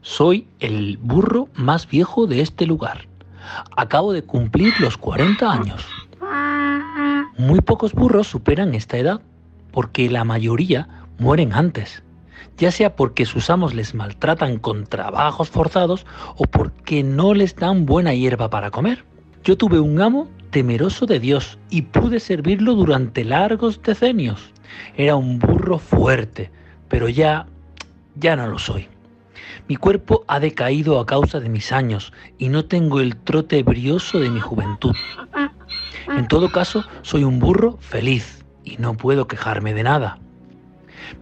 Soy el burro más viejo de este lugar. Acabo de cumplir los 40 años. Muy pocos burros superan esta edad, porque la mayoría mueren antes, ya sea porque sus amos les maltratan con trabajos forzados o porque no les dan buena hierba para comer. Yo tuve un amo temeroso de Dios y pude servirlo durante largos decenios. Era un burro fuerte, pero ya, ya no lo soy. Mi cuerpo ha decaído a causa de mis años y no tengo el trote brioso de mi juventud. En todo caso, soy un burro feliz y no puedo quejarme de nada.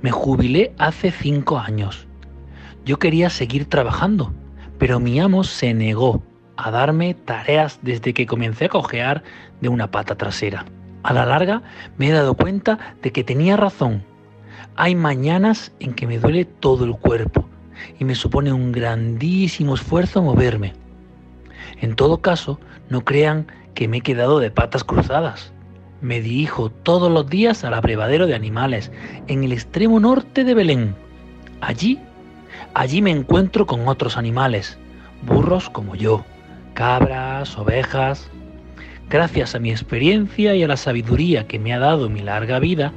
Me jubilé hace cinco años. Yo quería seguir trabajando, pero mi amo se negó a darme tareas desde que comencé a cojear de una pata trasera. A la larga me he dado cuenta de que tenía razón. Hay mañanas en que me duele todo el cuerpo y me supone un grandísimo esfuerzo moverme. En todo caso, no crean que me he quedado de patas cruzadas. Me dirijo todos los días al abrevadero de animales, en el extremo norte de Belén. Allí, allí me encuentro con otros animales, burros como yo, cabras, ovejas. Gracias a mi experiencia y a la sabiduría que me ha dado mi larga vida,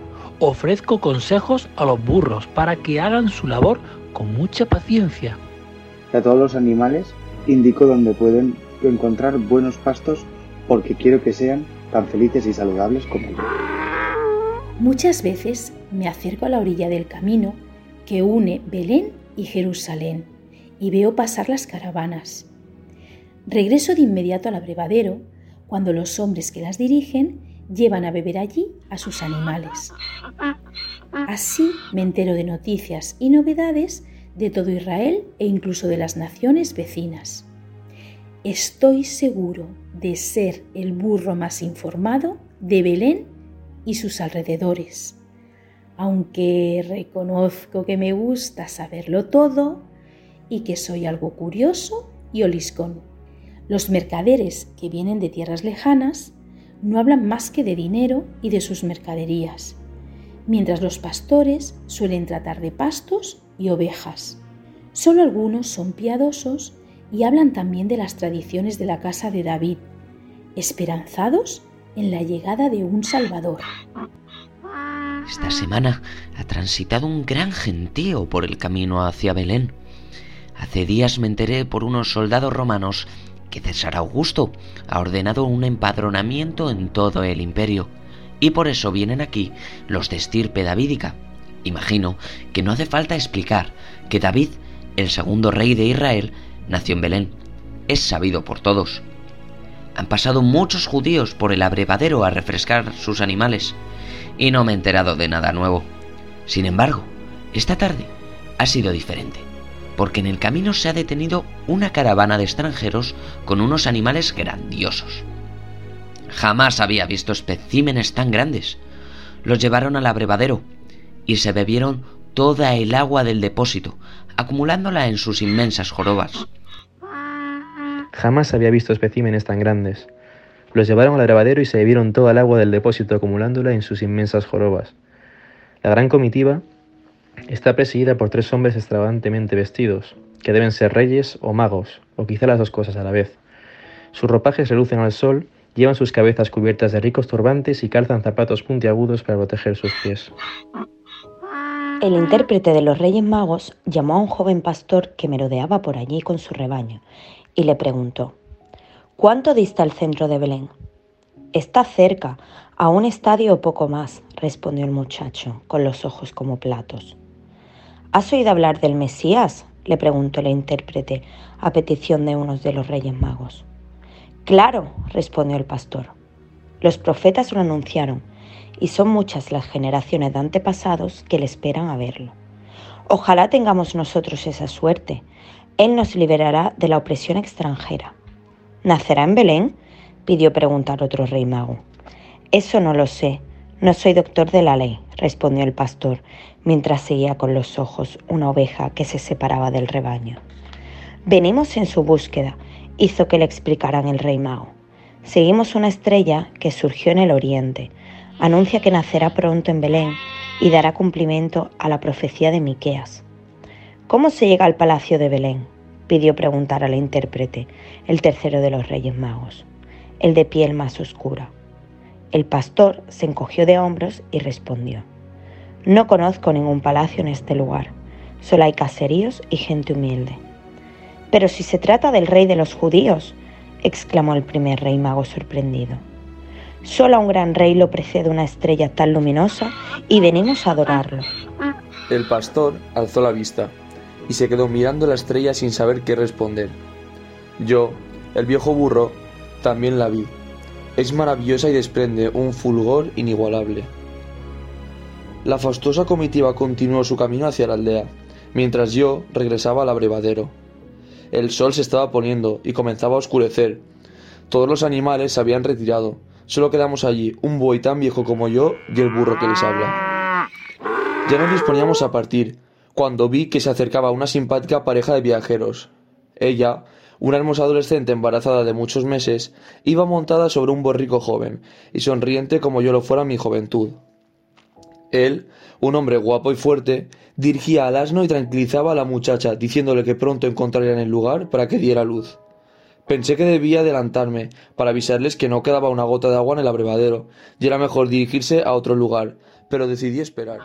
ofrezco consejos a los burros para que hagan su labor con mucha paciencia. A todos los animales indico dónde pueden encontrar buenos pastos porque quiero que sean tan felices y saludables como yo. Muchas veces me acerco a la orilla del camino que une Belén y Jerusalén y veo pasar las caravanas. Regreso de inmediato al abrevadero cuando los hombres que las dirigen llevan a beber allí a sus animales. Así me entero de noticias y novedades de todo Israel e incluso de las naciones vecinas. Estoy seguro de ser el burro más informado de Belén y sus alrededores. Aunque reconozco que me gusta saberlo todo y que soy algo curioso y oliscón. Los mercaderes que vienen de tierras lejanas no hablan más que de dinero y de sus mercaderías, mientras los pastores suelen tratar de pastos y ovejas. Solo algunos son piadosos y hablan también de las tradiciones de la casa de David, esperanzados en la llegada de un Salvador. Esta semana ha transitado un gran gentío por el camino hacia Belén. Hace días me enteré por unos soldados romanos que César Augusto ha ordenado un empadronamiento en todo el imperio, y por eso vienen aquí los de estirpe davídica. Imagino que no hace falta explicar que David, el segundo rey de Israel, nació en Belén. Es sabido por todos. Han pasado muchos judíos por el abrevadero a refrescar sus animales y no me he enterado de nada nuevo. Sin embargo, esta tarde ha sido diferente, porque en el camino se ha detenido una caravana de extranjeros con unos animales grandiosos. Jamás había visto especímenes tan grandes. Los llevaron al abrevadero y se bebieron toda el agua del depósito, acumulándola en sus inmensas jorobas. Jamás había visto especímenes tan grandes. Los llevaron al grabadero y se bebieron toda el agua del depósito acumulándola en sus inmensas jorobas. La gran comitiva está presidida por tres hombres extravagantemente vestidos, que deben ser reyes o magos, o quizá las dos cosas a la vez. Sus ropajes relucen al sol, llevan sus cabezas cubiertas de ricos turbantes y calzan zapatos puntiagudos para proteger sus pies. El intérprete de los Reyes Magos llamó a un joven pastor que merodeaba por allí con su rebaño y le preguntó, ¿Cuánto dista el centro de Belén? Está cerca, a un estadio o poco más, respondió el muchacho, con los ojos como platos. ¿Has oído hablar del Mesías? le preguntó el intérprete a petición de unos de los Reyes Magos. Claro, respondió el pastor. Los profetas lo anunciaron, y son muchas las generaciones de antepasados que le esperan a verlo. Ojalá tengamos nosotros esa suerte. Él nos liberará de la opresión extranjera. ¿Nacerá en Belén? pidió preguntar otro rey mago. Eso no lo sé. No soy doctor de la ley, respondió el pastor, mientras seguía con los ojos una oveja que se separaba del rebaño. Venimos en su búsqueda, hizo que le explicaran el rey mago. Seguimos una estrella que surgió en el oriente. Anuncia que nacerá pronto en Belén y dará cumplimiento a la profecía de Miqueas. ¿Cómo se llega al palacio de Belén? pidió preguntar al intérprete, el tercero de los Reyes Magos, el de piel más oscura. El pastor se encogió de hombros y respondió, No conozco ningún palacio en este lugar, solo hay caseríos y gente humilde. Pero si se trata del rey de los judíos, exclamó el primer rey mago sorprendido. Solo a un gran rey lo precede una estrella tan luminosa y venimos a adorarlo. El pastor alzó la vista y se quedó mirando la estrella sin saber qué responder. Yo, el viejo burro, también la vi es maravillosa y desprende un fulgor inigualable. La fastuosa comitiva continuó su camino hacia la aldea, mientras yo regresaba al abrevadero. El sol se estaba poniendo y comenzaba a oscurecer. Todos los animales se habían retirado. Solo quedamos allí, un buey tan viejo como yo y el burro que les habla. Ya nos disponíamos a partir, cuando vi que se acercaba una simpática pareja de viajeros. Ella, una hermosa adolescente embarazada de muchos meses iba montada sobre un borrico joven y sonriente como yo lo fuera mi juventud. Él, un hombre guapo y fuerte, dirigía al asno y tranquilizaba a la muchacha, diciéndole que pronto encontrarían el lugar para que diera luz. Pensé que debía adelantarme para avisarles que no quedaba una gota de agua en el abrevadero y era mejor dirigirse a otro lugar, pero decidí esperar.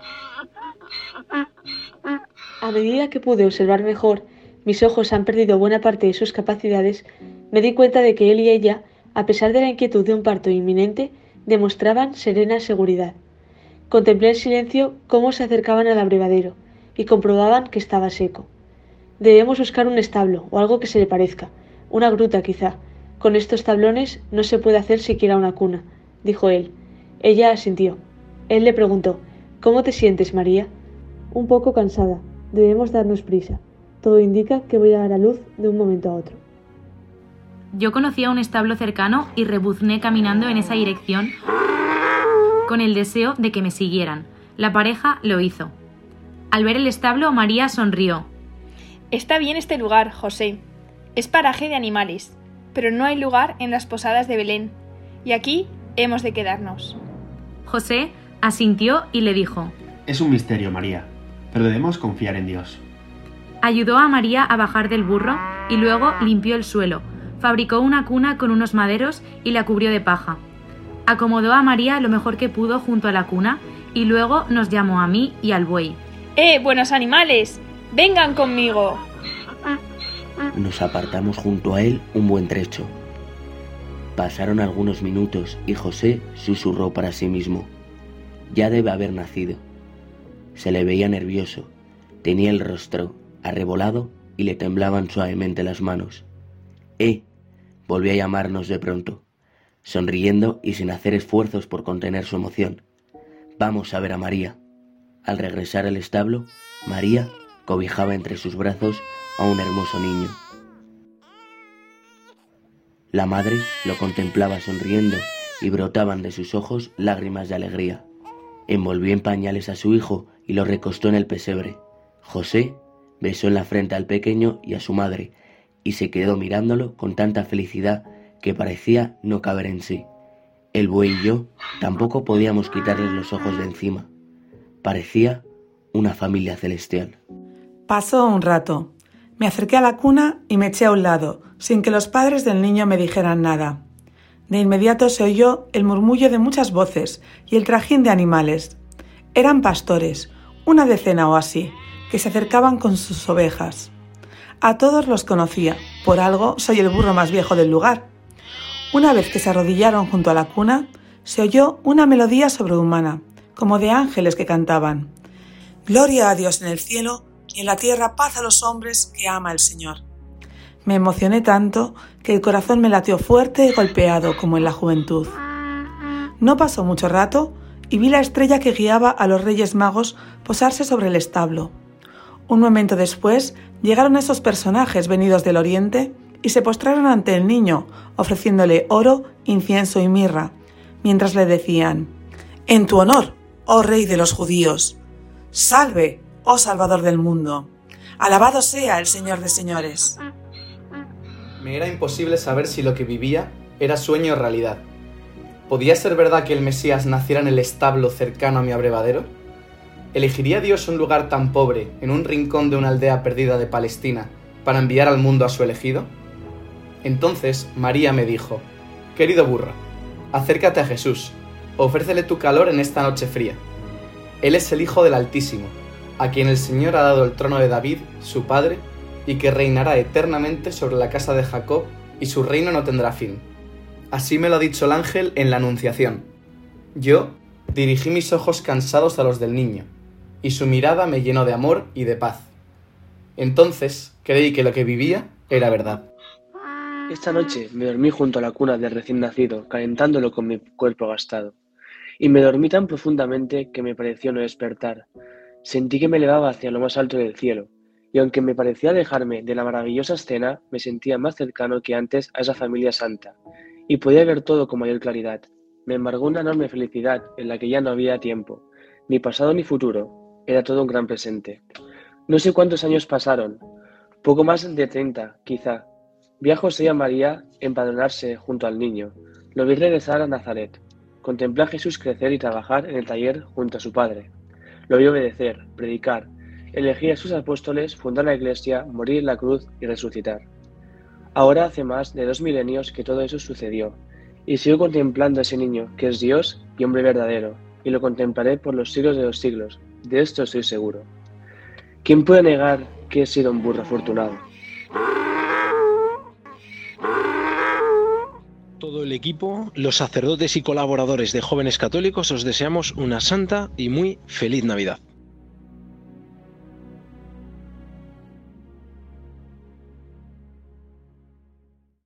A medida que pude observar mejor mis ojos han perdido buena parte de sus capacidades, me di cuenta de que él y ella, a pesar de la inquietud de un parto inminente, demostraban serena seguridad. Contemplé en silencio cómo se acercaban al abrevadero y comprobaban que estaba seco. Debemos buscar un establo o algo que se le parezca, una gruta quizá. Con estos tablones no se puede hacer siquiera una cuna, dijo él. Ella asintió. Él le preguntó ¿Cómo te sientes, María? Un poco cansada. Debemos darnos prisa. Todo indica que voy a dar a luz de un momento a otro. Yo conocía un establo cercano y rebuzné caminando en esa dirección con el deseo de que me siguieran. La pareja lo hizo. Al ver el establo, María sonrió. Está bien este lugar, José. Es paraje de animales, pero no hay lugar en las posadas de Belén, y aquí hemos de quedarnos. José asintió y le dijo, Es un misterio, María, pero debemos confiar en Dios. Ayudó a María a bajar del burro y luego limpió el suelo, fabricó una cuna con unos maderos y la cubrió de paja. Acomodó a María lo mejor que pudo junto a la cuna y luego nos llamó a mí y al buey. ¡Eh, buenos animales! ¡Vengan conmigo! Nos apartamos junto a él un buen trecho. Pasaron algunos minutos y José susurró para sí mismo. Ya debe haber nacido. Se le veía nervioso. Tenía el rostro arrebolado y le temblaban suavemente las manos. ¡Eh! volvió a llamarnos de pronto, sonriendo y sin hacer esfuerzos por contener su emoción. Vamos a ver a María. Al regresar al establo, María cobijaba entre sus brazos a un hermoso niño. La madre lo contemplaba sonriendo y brotaban de sus ojos lágrimas de alegría. Envolvió en pañales a su hijo y lo recostó en el pesebre. José besó en la frente al pequeño y a su madre, y se quedó mirándolo con tanta felicidad que parecía no caber en sí. El buey y yo tampoco podíamos quitarles los ojos de encima. Parecía una familia celestial. Pasó un rato. Me acerqué a la cuna y me eché a un lado, sin que los padres del niño me dijeran nada. De inmediato se oyó el murmullo de muchas voces y el trajín de animales. Eran pastores, una decena o así, que se acercaban con sus ovejas. A todos los conocía, por algo soy el burro más viejo del lugar. Una vez que se arrodillaron junto a la cuna, se oyó una melodía sobrehumana, como de ángeles que cantaban. Gloria a Dios en el cielo y en la tierra paz a los hombres que ama el Señor. Me emocioné tanto que el corazón me latió fuerte y golpeado como en la juventud. No pasó mucho rato y vi la estrella que guiaba a los Reyes Magos posarse sobre el establo. Un momento después llegaron esos personajes venidos del oriente y se postraron ante el niño, ofreciéndole oro, incienso y mirra, mientras le decían, En tu honor, oh rey de los judíos, salve, oh salvador del mundo, alabado sea el Señor de señores. Me era imposible saber si lo que vivía era sueño o realidad. ¿Podía ser verdad que el Mesías naciera en el establo cercano a mi abrevadero? ¿Elegiría Dios un lugar tan pobre, en un rincón de una aldea perdida de Palestina, para enviar al mundo a su elegido? Entonces María me dijo, Querido burro, acércate a Jesús, ofrécele tu calor en esta noche fría. Él es el Hijo del Altísimo, a quien el Señor ha dado el trono de David, su padre, y que reinará eternamente sobre la casa de Jacob, y su reino no tendrá fin. Así me lo ha dicho el ángel en la Anunciación. Yo dirigí mis ojos cansados a los del niño, y su mirada me llenó de amor y de paz. Entonces creí que lo que vivía era verdad. Esta noche me dormí junto a la cuna del recién nacido, calentándolo con mi cuerpo gastado. Y me dormí tan profundamente que me pareció no despertar. Sentí que me elevaba hacia lo más alto del cielo, y aunque me parecía alejarme de la maravillosa escena, me sentía más cercano que antes a esa familia santa, y podía ver todo con mayor claridad. Me embargó una enorme felicidad en la que ya no había tiempo, ni pasado ni futuro, era todo un gran presente. No sé cuántos años pasaron, poco más de treinta, quizá. Vi a José y a María empadronarse junto al niño. Lo vi regresar a Nazaret. Contemplé a Jesús crecer y trabajar en el taller junto a su padre. Lo vi obedecer, predicar, elegir a sus apóstoles, fundar la iglesia, morir en la cruz y resucitar. Ahora hace más de dos milenios que todo eso sucedió, y sigo contemplando a ese niño, que es Dios y hombre verdadero, y lo contemplaré por los siglos de los siglos, de esto estoy seguro. ¿Quién puede negar que he sido un burro afortunado? Todo el equipo, los sacerdotes y colaboradores de Jóvenes Católicos os deseamos una santa y muy feliz Navidad.